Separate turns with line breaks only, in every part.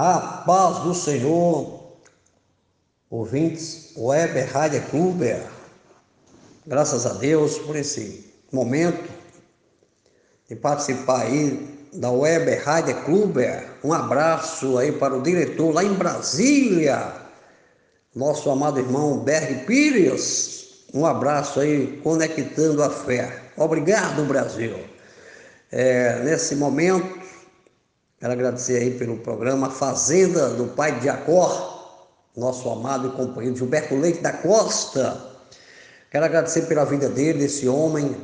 A paz do Senhor, ouvintes, Weber Rádio Kluber. Graças a Deus por esse momento de participar aí da Weber Rádio Kluber. Um abraço aí para o diretor lá em Brasília, nosso amado irmão Berg Pires. Um abraço aí, conectando a fé. Obrigado, Brasil. É, nesse momento, Quero agradecer aí pelo programa Fazenda do Pai de Jacó, nosso amado e companheiro Gilberto Leite da Costa. Quero agradecer pela vida dele, desse homem,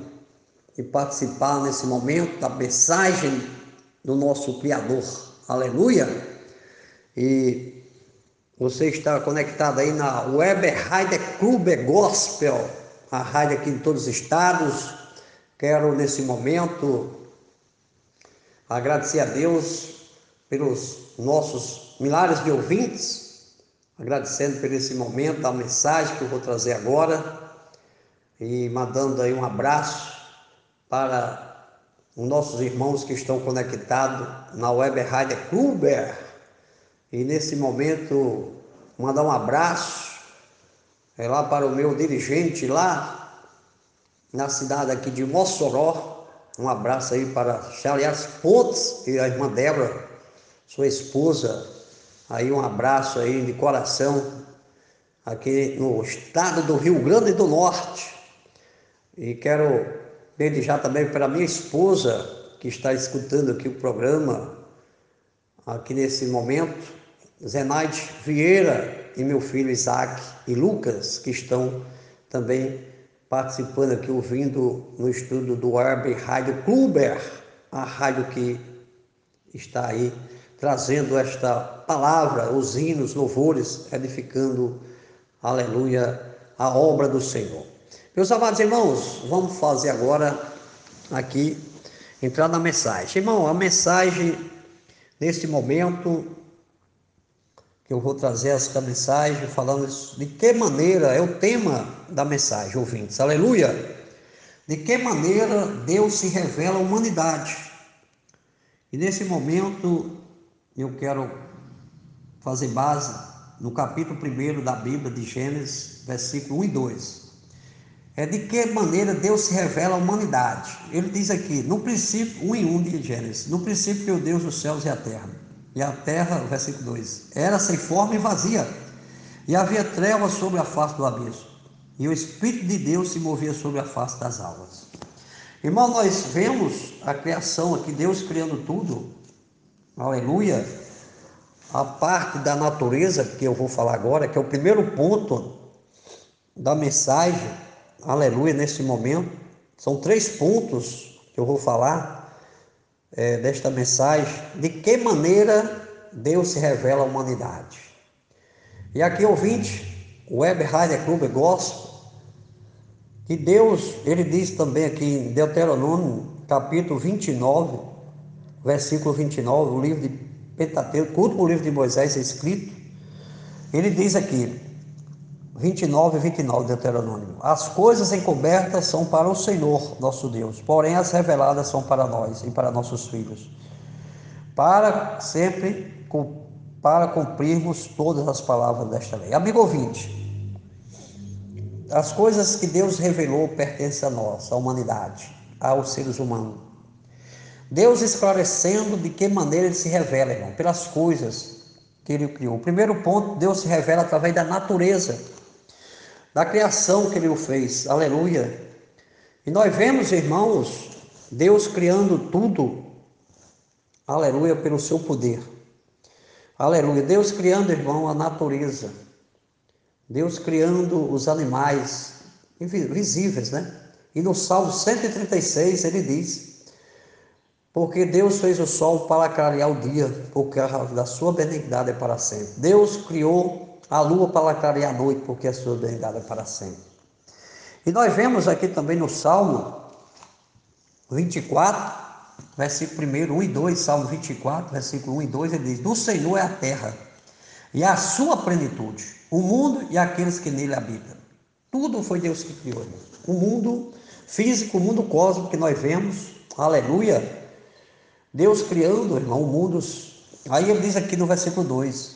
e participar nesse momento da mensagem do nosso Criador. Aleluia! E você está conectado aí na Weber Rádio Clube Gospel, a rádio aqui em todos os estados. Quero nesse momento agradecer a Deus pelos nossos milhares de ouvintes, agradecendo por esse momento, da mensagem que eu vou trazer agora e mandando aí um abraço para os nossos irmãos que estão conectados na Web Rádio Kluber. E nesse momento, mandar um abraço é lá para o meu dirigente lá na cidade aqui de Mossoró, um abraço aí para Charles Pontes e a irmã Débora, sua esposa. Aí um abraço aí de coração aqui no estado do Rio Grande do Norte. E quero já também para minha esposa que está escutando aqui o programa aqui nesse momento, Zenaide Vieira e meu filho Isaac e Lucas que estão também participando aqui, ouvindo no estudo do Arbe Rádio Kluber, a rádio que está aí trazendo esta palavra, os hinos, louvores, edificando, aleluia, a obra do Senhor. Meus amados irmãos, vamos fazer agora aqui, entrar na mensagem. Irmão, a mensagem neste momento que eu vou trazer essa mensagem falando de que maneira é o tema da mensagem, ouvintes. Aleluia! De que maneira Deus se revela à humanidade. E nesse momento eu quero fazer base no capítulo 1 da Bíblia de Gênesis, versículo 1 e 2. É de que maneira Deus se revela à humanidade. Ele diz aqui, no princípio, 1 e 1 de Gênesis, no princípio criou Deus os céus e a terra. E a terra, versículo 2, era sem forma e vazia, e havia trevas sobre a face do abismo, e o Espírito de Deus se movia sobre a face das águas. Irmão, nós vemos a criação aqui, Deus criando tudo, aleluia, a parte da natureza que eu vou falar agora, que é o primeiro ponto da mensagem, aleluia, nesse momento, são três pontos que eu vou falar é, desta mensagem, de que maneira Deus se revela à humanidade. E aqui, ouvinte, o Web Rádio Clube Gospel, que Deus, ele diz também aqui em Deuteronômio, capítulo 29, versículo 29, o livro de Pentateuco, o último livro de Moisés é escrito, ele diz aqui, 29 e 29 de Deuteronômio. As coisas encobertas são para o Senhor, nosso Deus, porém as reveladas são para nós e para nossos filhos, para sempre para cumprirmos todas as palavras desta lei. Amigo ouvinte, as coisas que Deus revelou pertencem a nós, à humanidade, aos seres humanos. Deus esclarecendo de que maneira ele se revela, irmão, pelas coisas que ele criou. O primeiro ponto, Deus se revela através da natureza da criação que ele o fez. Aleluia. E nós vemos, irmãos, Deus criando tudo. Aleluia, pelo seu poder. Aleluia. Deus criando, irmão, a natureza. Deus criando os animais visíveis, né? E no Salmo 136 ele diz: Porque Deus fez o sol para clarear o dia, porque a da sua benignidade é para sempre. Deus criou a lua para clarear a noite, porque a sua bondade é para sempre. E nós vemos aqui também no Salmo 24, versículo 1, 1 e 2, Salmo 24, versículo 1 e 2, ele diz: Do Senhor é a terra e a sua plenitude, o mundo e aqueles que nele habitam. Tudo foi Deus que criou. O mundo físico, o mundo cósmico que nós vemos, aleluia. Deus criando, irmão, mundos Aí ele diz aqui no versículo 2,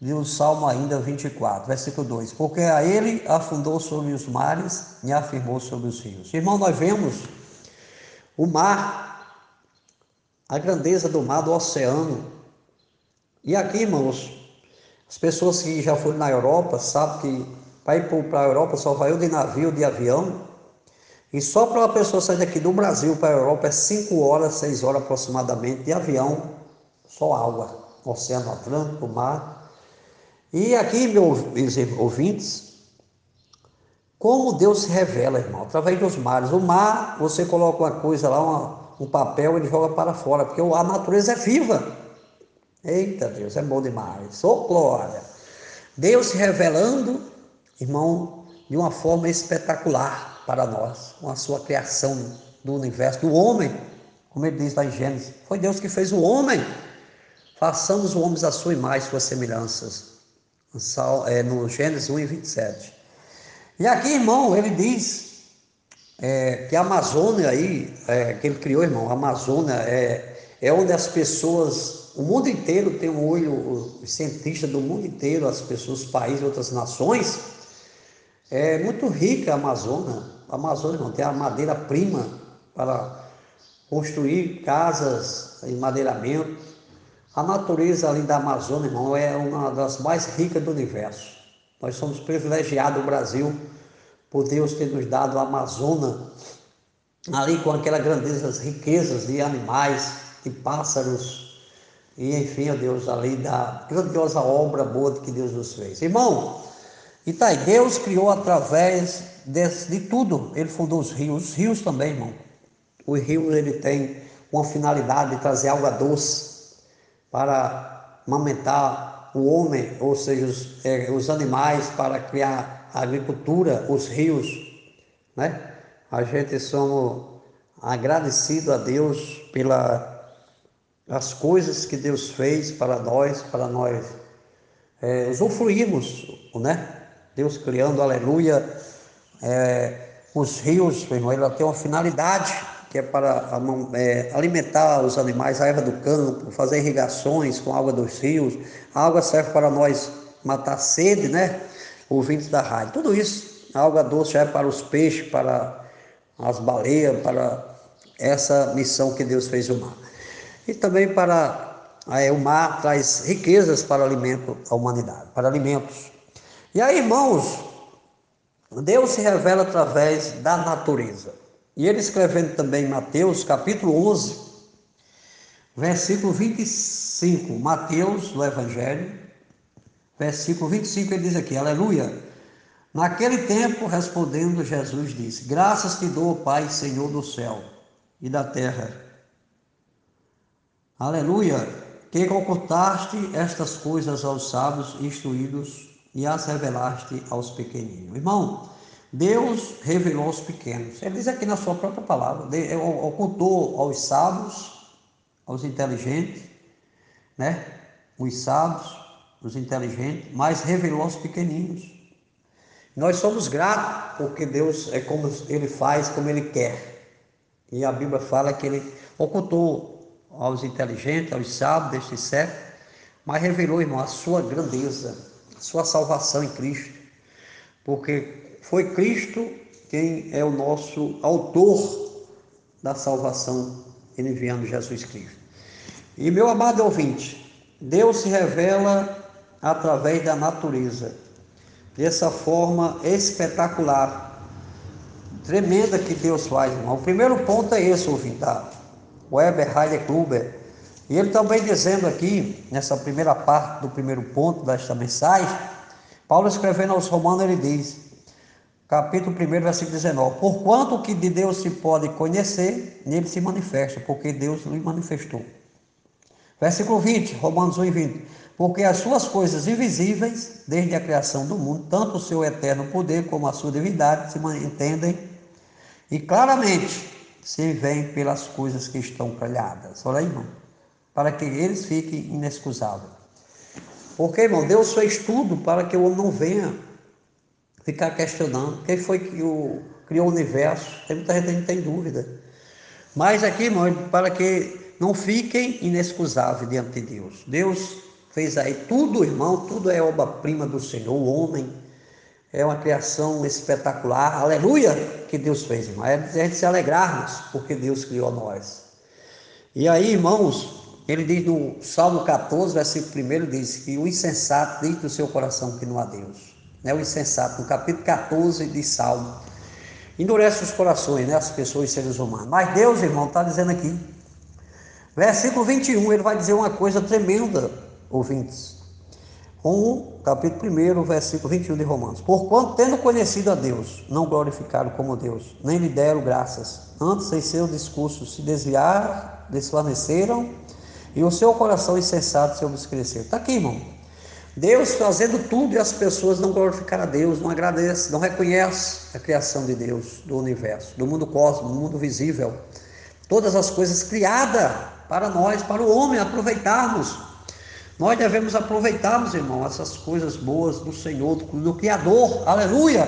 do Salmo ainda 24, versículo 2: Porque a ele afundou sobre os mares e afirmou sobre os rios. Irmão, nós vemos o mar, a grandeza do mar, do oceano. E aqui, irmãos, as pessoas que já foram na Europa sabem que para ir para a Europa só vai de navio, de avião. E só para uma pessoa sair daqui do Brasil para a Europa é 5 horas, 6 horas aproximadamente de avião, só água, Oceano Atlântico, mar. E aqui, meus ouvintes, como Deus se revela, irmão, através dos mares. O mar, você coloca uma coisa lá, uma, um papel, ele joga para fora, porque a natureza é viva. Eita Deus, é bom demais. Ô oh, glória! Deus se revelando, irmão, de uma forma espetacular para nós, com a sua criação do universo, do homem, como ele diz lá em Gênesis. Foi Deus que fez o homem. Façamos o homem à sua imagem, suas semelhanças. No Gênesis 1 e 27. E aqui, irmão, ele diz é, que a Amazônia aí, é, que ele criou, irmão, a Amazônia é, é onde as pessoas, o mundo inteiro tem um olho, os cientistas do mundo inteiro, as pessoas, países, outras nações, é muito rica a Amazônia. A Amazônia, irmão, tem a madeira-prima para construir casas em madeiramento, a natureza ali da Amazônia, irmão, é uma das mais ricas do universo. Nós somos privilegiados, o Brasil, por Deus ter nos dado a Amazônia, ali com aquela grandeza, as riquezas de animais, de pássaros, e enfim, ó Deus, ali da grandiosa obra boa que Deus nos fez. Irmão, e tá aí, Deus criou através de, de tudo, Ele fundou os rios, os rios também, irmão. Os rios, ele tem uma finalidade de trazer água doce, para amamentar o homem, ou seja, os, é, os animais, para criar a agricultura, os rios, né? A gente somos agradecidos a Deus pelas as coisas que Deus fez para nós, para nós é, usufruirmos, né? Deus criando, aleluia, é, os rios, irmão, ele tem uma finalidade que é para é, alimentar os animais, a erva do campo, fazer irrigações com água dos rios. A água serve para nós matar sede, né? Ouvintes da rádio. Tudo isso, a água doce é para os peixes, para as baleias, para essa missão que Deus fez o mar. E também para é, o mar traz riquezas para alimento à humanidade, para alimentos. E aí, irmãos, Deus se revela através da natureza. E ele escrevendo também Mateus, capítulo 11, versículo 25, Mateus, do Evangelho, versículo 25, ele diz aqui, aleluia. Naquele tempo, respondendo, Jesus disse: Graças te dou, Pai, Senhor do céu e da terra. Aleluia, que ocultaste estas coisas aos sábios instruídos e as revelaste aos pequeninos. Irmão, Deus revelou aos pequenos. Ele diz aqui na sua própria palavra, ocultou aos sábios, aos inteligentes, né? Os sábios, os inteligentes, mas revelou aos pequeninos. Nós somos gratos porque Deus é como ele faz, como ele quer. E a Bíblia fala que ele ocultou aos inteligentes, aos sábios deste século, mas revelou, irmão, a sua grandeza, a sua salvação em Cristo. Porque foi Cristo quem é o nosso autor da salvação, enviando Jesus Cristo. E meu amado ouvinte, Deus se revela através da natureza, dessa forma espetacular, tremenda que Deus faz, irmão. O primeiro ponto é esse, ouvinte, da Weber Heider Kluber. E ele também dizendo aqui, nessa primeira parte do primeiro ponto desta mensagem, Paulo escrevendo aos Romanos, ele diz: capítulo 1, versículo 19. Porquanto o que de Deus se pode conhecer, nele se manifesta, porque Deus lhe manifestou. Versículo 20, Romanos 1 e 20. Porque as suas coisas invisíveis, desde a criação do mundo, tanto o seu eterno poder como a sua divindade, se entendem e claramente se veem pelas coisas que estão calhadas. Olha aí, irmão. Para que eles fiquem inexcusáveis. Porque, irmão, Deus fez tudo para que o homem não venha ficar questionando quem foi que o, criou o universo. Tem muita gente que não tem dúvida. Mas aqui, irmão, para que não fiquem inexcusáveis diante de Deus. Deus fez aí tudo, irmão, tudo é obra-prima do Senhor, o homem é uma criação espetacular, aleluia, que Deus fez, irmão. É a gente se alegrarmos porque Deus criou nós. E aí, irmãos, ele diz no Salmo 14, versículo 1, diz que o insensato diz do seu coração que não há Deus. Né? O insensato, no capítulo 14 de Salmo, endurece os corações, né? as pessoas, os seres humanos. Mas Deus, irmão, está dizendo aqui, versículo 21, ele vai dizer uma coisa tremenda, ouvintes. 1, capítulo 1, versículo 21 de Romanos. Porquanto, tendo conhecido a Deus, não glorificaram como Deus, nem lhe deram graças. Antes, em seu discurso, se desviaram, desvaneceram, e o seu coração insensato se obscureceu. Está aqui, irmão. Deus fazendo tudo e as pessoas não glorificaram a Deus, não agradecem, não reconhecem a criação de Deus, do universo, do mundo cósmico, do mundo visível. Todas as coisas criadas para nós, para o homem aproveitarmos nós devemos aproveitarmos, irmão, essas coisas boas do Senhor, do, do Criador, aleluia!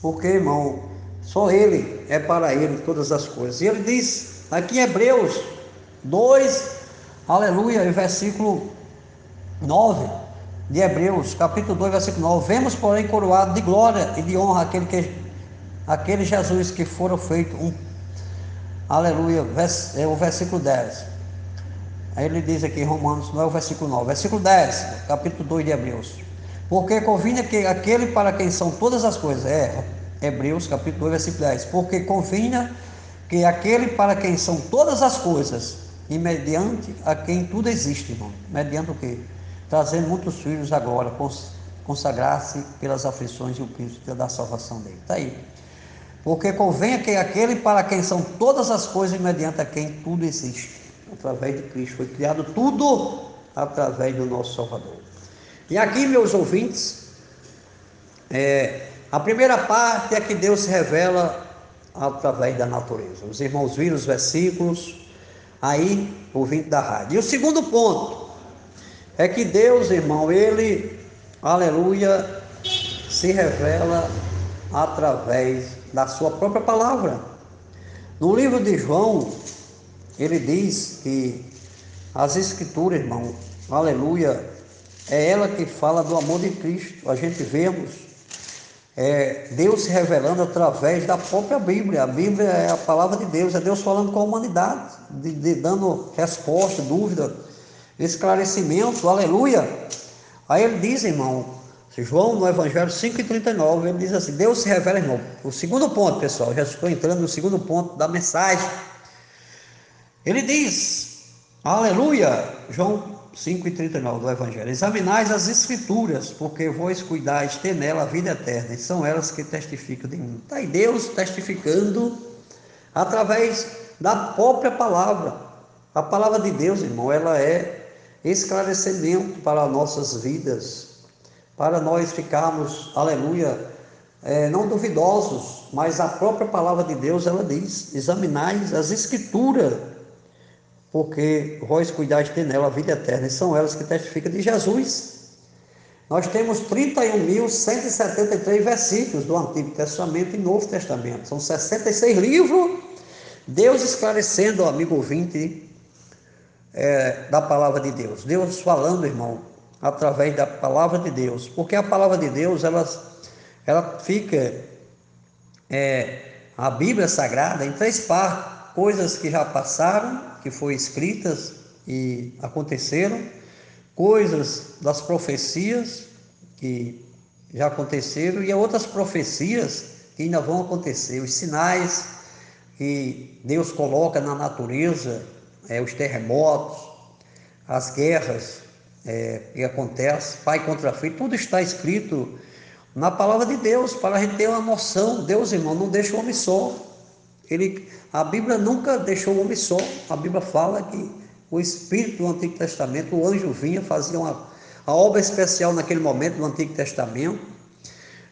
Porque, irmão, só Ele é para Ele todas as coisas. E ele diz aqui em Hebreus 2, aleluia, versículo 9 de Hebreus, capítulo 2, versículo 9: Vemos, porém, coroado de glória e de honra aquele, que, aquele Jesus que foram feito um. Aleluia, é o versículo 10. Aí ele diz aqui em Romanos, não é o versículo 9, versículo 10, capítulo 2 de Hebreus. Porque convinha que aquele para quem são todas as coisas, é Hebreus, capítulo 2, versículo 10. Porque convinha que aquele para quem são todas as coisas, e mediante a quem tudo existe, irmão. Mediante o quê? Trazendo muitos filhos agora, consagrar-se pelas aflições e o príncipe da salvação dele. Está aí. Porque convenha que aquele para quem são todas as coisas, mediante a quem tudo existe através de Cristo. Foi criado tudo através do nosso Salvador. E aqui, meus ouvintes, é, a primeira parte é que Deus se revela através da natureza. Os irmãos viram os versículos aí, ouvinte da rádio. E o segundo ponto é que Deus, irmão, ele, aleluia, se revela através da sua própria palavra. No livro de João, ele diz que as Escrituras, irmão, aleluia, é ela que fala do amor de Cristo. A gente vemos é, Deus se revelando através da própria Bíblia. A Bíblia é a palavra de Deus, é Deus falando com a humanidade, de, de, dando resposta, dúvida, esclarecimento, aleluia. Aí ele diz, irmão, João no Evangelho 5,39, ele diz assim: Deus se revela, irmão. O segundo ponto, pessoal, já estou entrando no segundo ponto da mensagem. Ele diz, aleluia, João 5,39 do Evangelho: Examinais as Escrituras, porque vós cuidais ter nela a vida eterna, e são elas que testificam de mim. Está aí Deus testificando através da própria palavra. A palavra de Deus, irmão, ela é esclarecimento para nossas vidas, para nós ficarmos, aleluia, é, não duvidosos, mas a própria palavra de Deus, ela diz: examinais as Escrituras porque vós cuidais de nela a vida eterna, e são elas que testificam de Jesus. Nós temos 31.173 versículos do Antigo Testamento e Novo Testamento, são 66 livros, Deus esclarecendo, amigo ouvinte, é, da palavra de Deus. Deus falando, irmão, através da palavra de Deus, porque a palavra de Deus, ela, ela fica, é, a Bíblia Sagrada, em três partes, coisas que já passaram, que foram escritas e aconteceram, coisas das profecias que já aconteceram e outras profecias que ainda vão acontecer, os sinais que Deus coloca na natureza, é, os terremotos, as guerras é, que acontecem, pai contra filho, tudo está escrito na palavra de Deus, para a gente ter uma noção. Deus, irmão, não deixa o homem só. Ele, a Bíblia nunca deixou o homem só. A Bíblia fala que o Espírito do Antigo Testamento, o anjo vinha, fazia uma, a obra especial naquele momento do Antigo Testamento,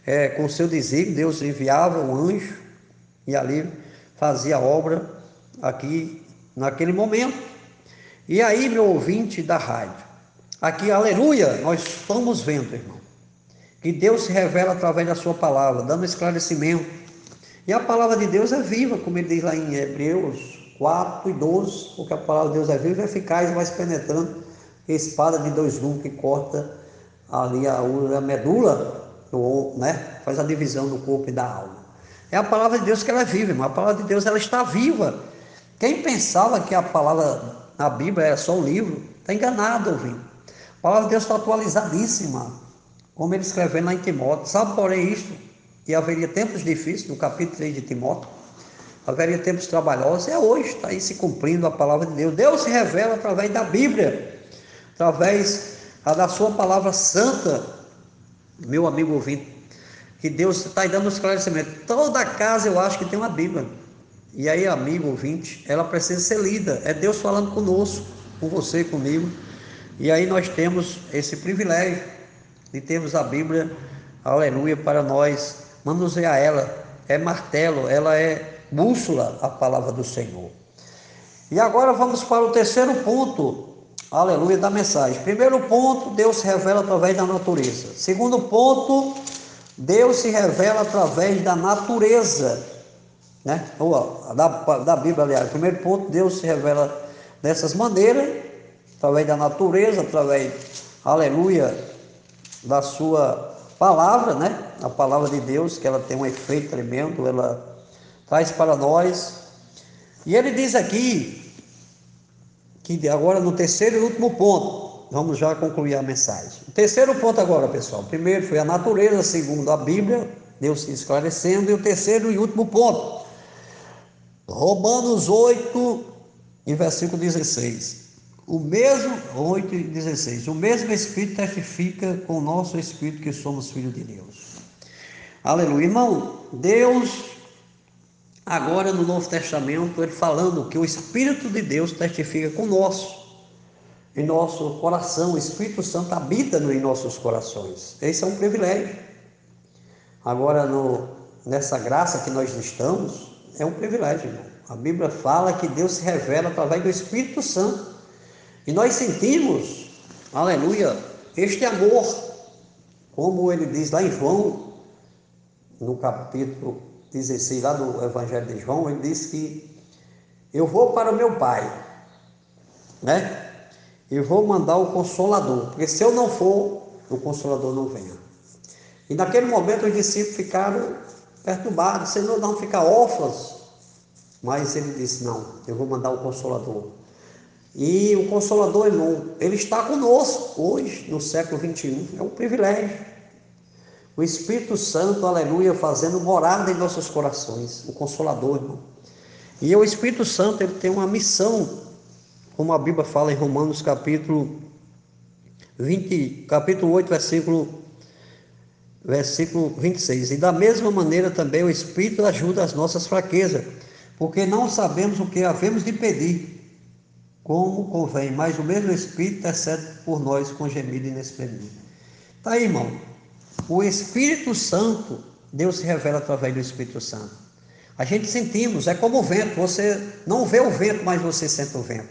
é, com o seu desígnio, Deus enviava um anjo e ali fazia a obra aqui naquele momento. E aí, meu ouvinte da rádio, aqui, aleluia, nós estamos vendo, irmão, que Deus se revela através da sua palavra, dando esclarecimento e a palavra de Deus é viva, como ele diz lá em Hebreus 4 e 12, porque a palavra de Deus é viva e eficaz, vai penetrando espada de dois gumes que corta ali a, a medula, né? faz a divisão do corpo e da alma. É a palavra de Deus que ela é viva, mas a palavra de Deus ela está viva. Quem pensava que a palavra na Bíblia era só um livro, está enganado, ouvindo. A palavra de Deus está atualizadíssima, como ele escreveu lá em Timóteo. Sabe, porém, isto? Que haveria tempos difíceis, no capítulo 3 de Timóteo, haveria tempos trabalhosos, é hoje, está aí se cumprindo a palavra de Deus. Deus se revela através da Bíblia através da sua palavra santa, meu amigo ouvinte, que Deus está dando esclarecimento. Toda casa eu acho que tem uma Bíblia. E aí, amigo ouvinte, ela precisa ser lida. É Deus falando conosco, com você, comigo. E aí nós temos esse privilégio de termos a Bíblia, aleluia, para nós manusear ela. É martelo, ela é bússola a palavra do Senhor. E agora vamos para o terceiro ponto aleluia, da mensagem. Primeiro ponto, Deus se revela através da natureza. Segundo ponto, Deus se revela através da natureza, né? Ou, da, da Bíblia, aliás. Primeiro ponto, Deus se revela dessas maneiras, através da natureza, através, aleluia, da sua palavra, né? A palavra de Deus, que ela tem um efeito tremendo, ela traz para nós. E ele diz aqui, que agora no terceiro e último ponto, vamos já concluir a mensagem. O terceiro ponto agora, pessoal. Primeiro foi a natureza, segundo a Bíblia, Deus se esclarecendo, e o terceiro e último ponto. Romanos 8, em versículo 16. O mesmo, 8 e 16, o mesmo Espírito testifica com o nosso Espírito que somos filhos de Deus. Aleluia. Irmão, Deus Agora no Novo Testamento, ele falando que o Espírito de Deus testifica com o nosso, em nosso coração. O Espírito Santo habita em nossos corações. Esse é um privilégio. Agora, no, nessa graça que nós estamos, é um privilégio. A Bíblia fala que Deus se revela através do Espírito Santo. E nós sentimos, aleluia, este amor, como ele diz lá em João, no capítulo 16, lá do Evangelho de João, ele diz que eu vou para o meu Pai, né? Eu vou mandar o Consolador, porque se eu não for, o Consolador não venha. E naquele momento os discípulos ficaram perturbados, Senhor, não ficar órfãos. Mas ele disse: Não, eu vou mandar o Consolador. E o Consolador, irmão, ele está conosco hoje, no século 21. É um privilégio. O Espírito Santo, aleluia, fazendo morada em nossos corações, o Consolador, irmão. E o Espírito Santo, ele tem uma missão, como a Bíblia fala em Romanos capítulo 20, capítulo 8, versículo versículo 26. E da mesma maneira também o Espírito ajuda as nossas fraquezas, porque não sabemos o que havemos de pedir, como convém, mas o mesmo Espírito intercede por nós com gemido inexprimível. Tá aí, irmão. O Espírito Santo, Deus se revela através do Espírito Santo. A gente sentimos, é como o vento, você não vê o vento, mas você sente o vento.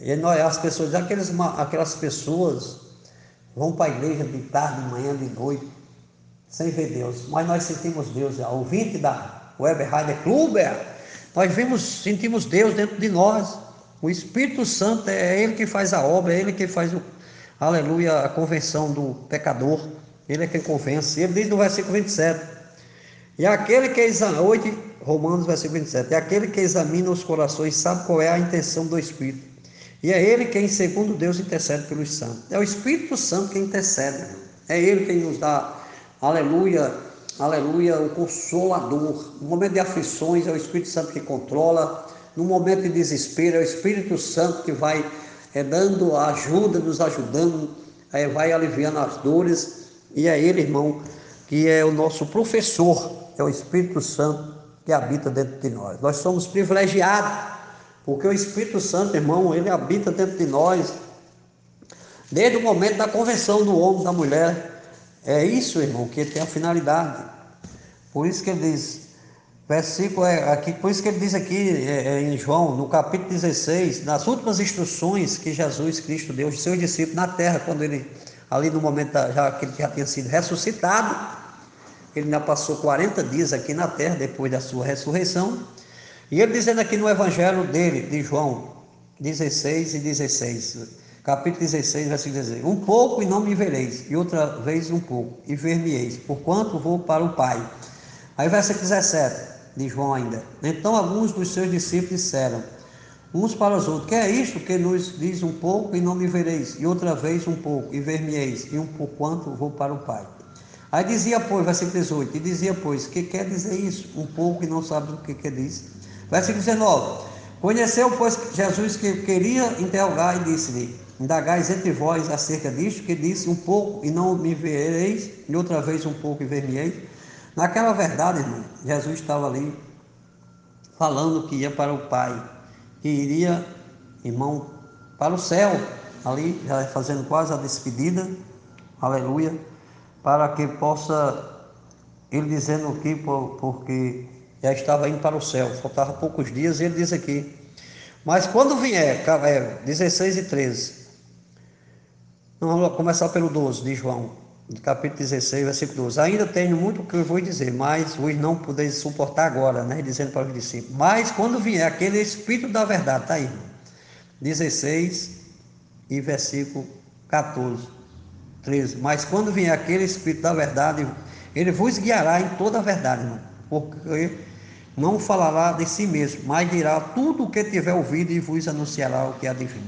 E nós, as pessoas, aqueles, aquelas pessoas vão para a igreja de tarde, de manhã, de noite, sem ver Deus, mas nós sentimos Deus, o ouvinte da Weber Heider Kluber, nós vimos, sentimos Deus dentro de nós. O Espírito Santo é Ele que faz a obra, é Ele que faz o, aleluia, a convenção do pecador. Ele é quem convence. Ele diz no versículo 27. E aquele que examina, 8 Romanos, versículo 27. E aquele que examina os corações sabe qual é a intenção do Espírito. E é ele quem, segundo Deus, intercede pelos santos. É o Espírito Santo quem intercede. É ele quem nos dá, aleluia, aleluia, o consolador. No momento de aflições, é o Espírito Santo que controla. No momento de desespero, é o Espírito Santo que vai é, dando ajuda, nos ajudando, é, vai aliviando as dores. E é Ele, irmão, que é o nosso professor, é o Espírito Santo que habita dentro de nós. Nós somos privilegiados, porque o Espírito Santo, irmão, ele habita dentro de nós desde o momento da convenção do homem, da mulher. É isso, irmão, que tem a finalidade. Por isso que ele diz, versículo é aqui, por isso que ele diz aqui é, é, em João, no capítulo 16, nas últimas instruções que Jesus Cristo deu aos seus discípulos na terra, quando ele ali no momento já que ele já tinha sido ressuscitado, ele ainda passou 40 dias aqui na terra depois da sua ressurreição. E ele dizendo aqui no evangelho dele, de João 16 e 16, capítulo 16, versículo 16: Um pouco e não me vereis, e outra vez um pouco, e ver-me-eis, porquanto vou para o Pai. Aí, versículo 17 de João ainda. Então, alguns dos seus discípulos disseram, uns para os outros: Que é isto que nos diz um pouco e não me vereis, e outra vez um pouco, e ver-me-eis, e um por quanto vou para o Pai. Aí dizia, pois, versículo 18, e dizia, pois, que quer dizer isso? Um pouco e não sabe o que quer dizer. Versículo 19, conheceu, pois, Jesus que queria interrogar e disse-lhe, indagais entre vós acerca disto, que disse, um pouco e não me vereis, e outra vez um pouco e ver-me-eis. Naquela verdade, irmão, Jesus estava ali falando que ia para o Pai, que iria, irmão, para o céu, ali, já fazendo quase a despedida, aleluia para que possa, ele dizendo aqui, porque já estava indo para o céu, faltava poucos dias, e ele diz aqui, mas quando vier, 16 é, e 13, vamos começar pelo 12 de João, capítulo 16, versículo 12. Ainda tenho muito que eu vou dizer, mas vos não podeis suportar agora, né? Dizendo para os discípulos. Mas quando vier aquele Espírito da verdade, está aí, 16 e versículo 14. 13. Mas quando vier aquele Espírito da verdade, ele vos guiará em toda a verdade, irmão, porque não falará de si mesmo, mas dirá tudo o que tiver ouvido e vos anunciará o que há de vir.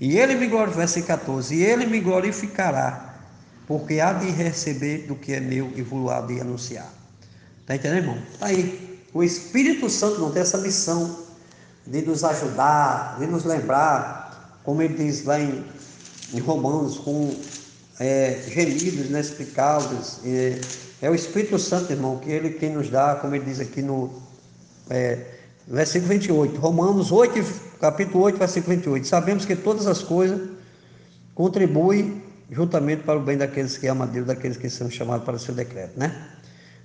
E ele me glorificará, versículo 14, e ele me glorificará, porque há de receber do que é meu e vos há de anunciar. Está entendendo, irmão? Está aí. O Espírito Santo não tem essa missão de nos ajudar, de nos lembrar, como ele diz lá em, em Romanos, com é, gemidos inexplicáveis. É, é o Espírito Santo, irmão, que ele quem nos dá, como ele diz aqui no é, versículo 28, Romanos 8, capítulo 8, versículo 28. Sabemos que todas as coisas contribuem juntamente para o bem daqueles que amam a Deus, daqueles que são chamados para o seu decreto, né?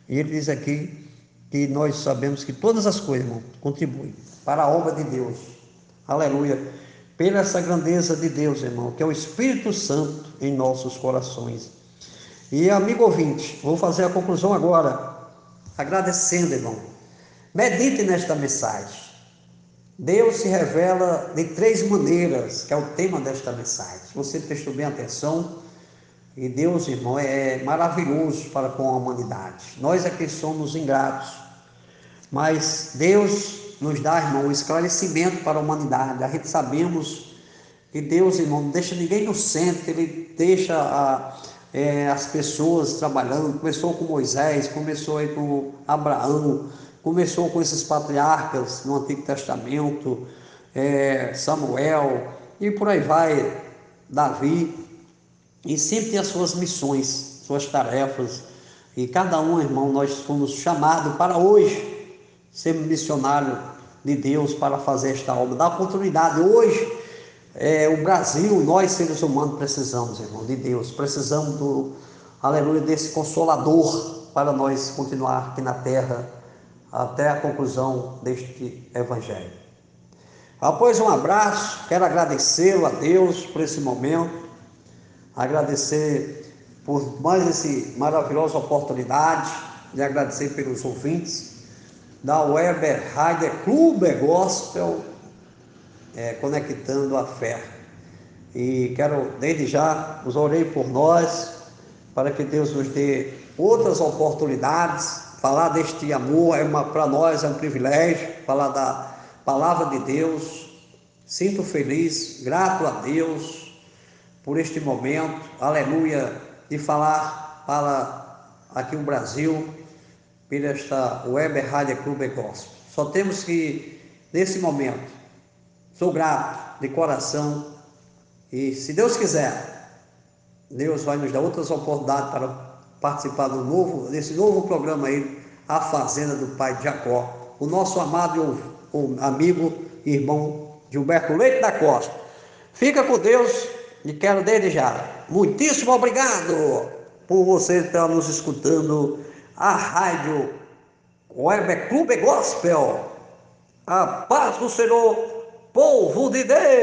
E ele diz aqui que nós sabemos que todas as coisas, irmão, contribuem para a obra de Deus. Aleluia pela essa grandeza de Deus, irmão, que é o Espírito Santo em nossos corações. E amigo ouvinte, vou fazer a conclusão agora, agradecendo, irmão. Medite nesta mensagem. Deus se revela de três maneiras, que é o tema desta mensagem. Você prestou bem atenção, e Deus, irmão, é maravilhoso para com a humanidade. Nós aqui somos ingratos, mas Deus nos dá, irmão, um esclarecimento para a humanidade. A gente sabemos que Deus, irmão, não deixa ninguém no centro, Ele deixa a, é, as pessoas trabalhando. Começou com Moisés, começou aí com Abraão, começou com esses patriarcas no Antigo Testamento, é, Samuel, e por aí vai, Davi. E sempre tem as suas missões, suas tarefas. E cada um, irmão, nós fomos chamados para hoje ser missionário de Deus para fazer esta obra. Dá oportunidade. Hoje, é, o Brasil, nós seres humanos precisamos, irmão, de Deus. Precisamos do, aleluia, desse consolador para nós continuar aqui na terra até a conclusão deste evangelho. Após um abraço, quero agradecê-lo a Deus por esse momento, agradecer por mais essa maravilhosa oportunidade, e agradecer pelos ouvintes da Weber Heider Clube Gospel, é, conectando a fé. E quero, desde já, os orei por nós, para que Deus nos dê outras oportunidades. Falar deste amor é para nós é um privilégio, falar da palavra de Deus. Sinto feliz, grato a Deus por este momento, aleluia, de falar para aqui o Brasil, pela esta Web Rádio Clube Gospel. Só temos que, nesse momento, sou grato de coração e, se Deus quiser, Deus vai nos dar outras oportunidades para participar do novo, desse novo programa aí, A Fazenda do Pai de Jacó. O nosso amado amigo e irmão Gilberto Leite da Costa. Fica com Deus e quero desde já. Muitíssimo obrigado por você estar nos escutando a rádio Web Clube Gospel. A paz do Senhor, povo de Deus.